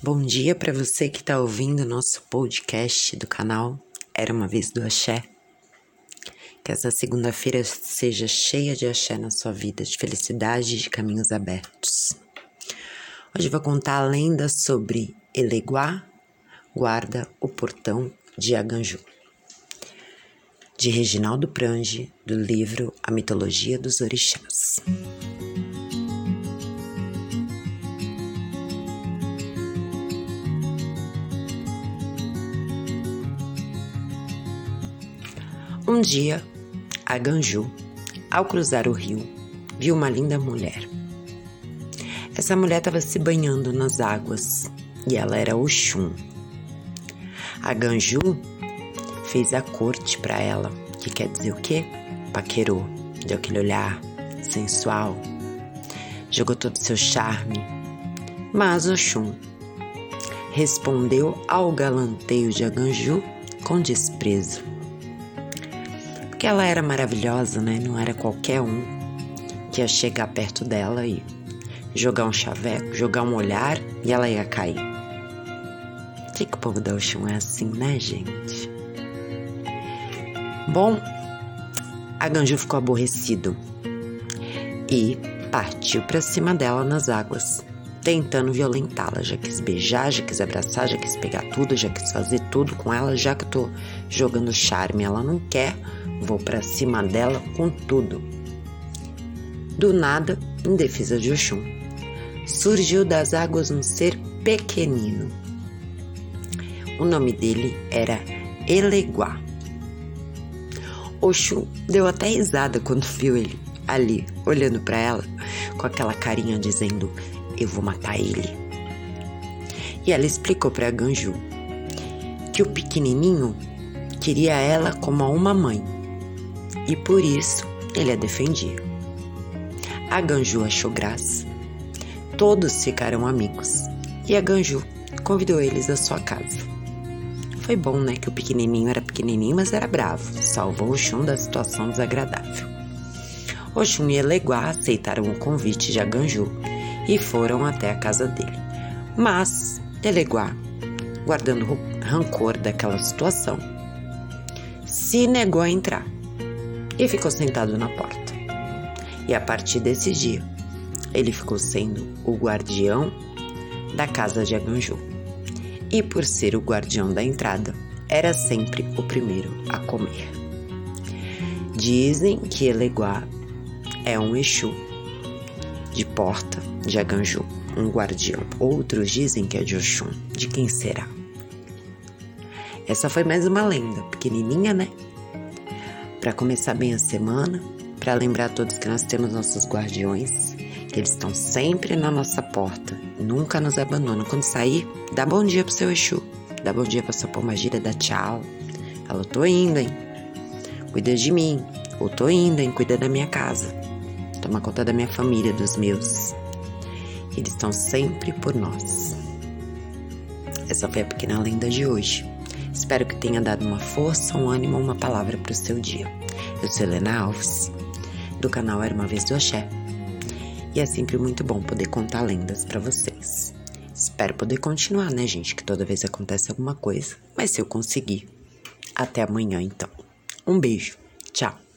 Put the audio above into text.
Bom dia para você que está ouvindo nosso podcast do canal Era uma vez do Axé. Que essa segunda-feira seja cheia de axé na sua vida, de felicidade e de caminhos abertos. Hoje vou contar a lenda sobre Eleguá guarda o portão de Aganju. De Reginaldo Prange, do livro A Mitologia dos Orixás. Um dia, a Ganju, ao cruzar o rio, viu uma linda mulher. Essa mulher estava se banhando nas águas e ela era Oxum. A Ganju fez a corte para ela, que quer dizer o quê? Paquerou, deu aquele olhar sensual, jogou todo o seu charme. Mas Oxum respondeu ao galanteio de Aganju com desprezo porque ela era maravilhosa, né? Não era qualquer um que ia chegar perto dela e jogar um chaveco, jogar um olhar e ela ia cair. Que que o povo da Oxum é assim, né, gente? Bom, a Ganju ficou aborrecido e partiu para cima dela nas águas, tentando violentá-la. Já quis beijar, já quis abraçar, já quis pegar tudo, já quis fazer tudo com ela, já que tô jogando charme, ela não quer Vou para cima dela com tudo. Do nada, em defesa de Oxum, surgiu das águas um ser pequenino. O nome dele era Eleguá. Oxum deu até risada quando viu ele ali, olhando para ela, com aquela carinha dizendo: Eu vou matar ele. E ela explicou para Ganju que o pequenininho queria ela como a uma mãe e por isso ele a defendia. A Ganju achou graça. Todos ficaram amigos e a Ganju convidou eles à sua casa. Foi bom, né, que o pequenininho era pequenininho, mas era bravo, salvou o Xun da situação desagradável. Oxum e Eleguá aceitaram o convite de Aganju e foram até a casa dele. Mas Eleguá, guardando rancor daquela situação, se negou a entrar e ficou sentado na porta. E a partir desse dia, ele ficou sendo o guardião da casa de Aganju. E por ser o guardião da entrada, era sempre o primeiro a comer. Dizem que Eleguá é um Exu de porta de Aganju, um guardião. Outros dizem que é de Oxum. De quem será? Essa foi mais uma lenda, pequenininha, né? para começar bem a semana, para lembrar a todos que nós temos nossos guardiões, que eles estão sempre na nossa porta, nunca nos abandonam. Quando sair, dá bom dia pro seu Exu, dá bom dia pra sua pombagira, dá tchau. Ela, tô indo, hein? Cuida de mim, ou tô indo, hein? Cuida da minha casa. Toma conta da minha família, dos meus. Eles estão sempre por nós. Essa foi a pequena lenda de hoje. Espero que tenha dado uma força, um ânimo, uma palavra para o seu dia. Eu sou Helena Alves, do canal Era uma Vez do Axé. E é sempre muito bom poder contar lendas para vocês. Espero poder continuar, né, gente? Que toda vez acontece alguma coisa. Mas se eu conseguir. Até amanhã, então. Um beijo. Tchau.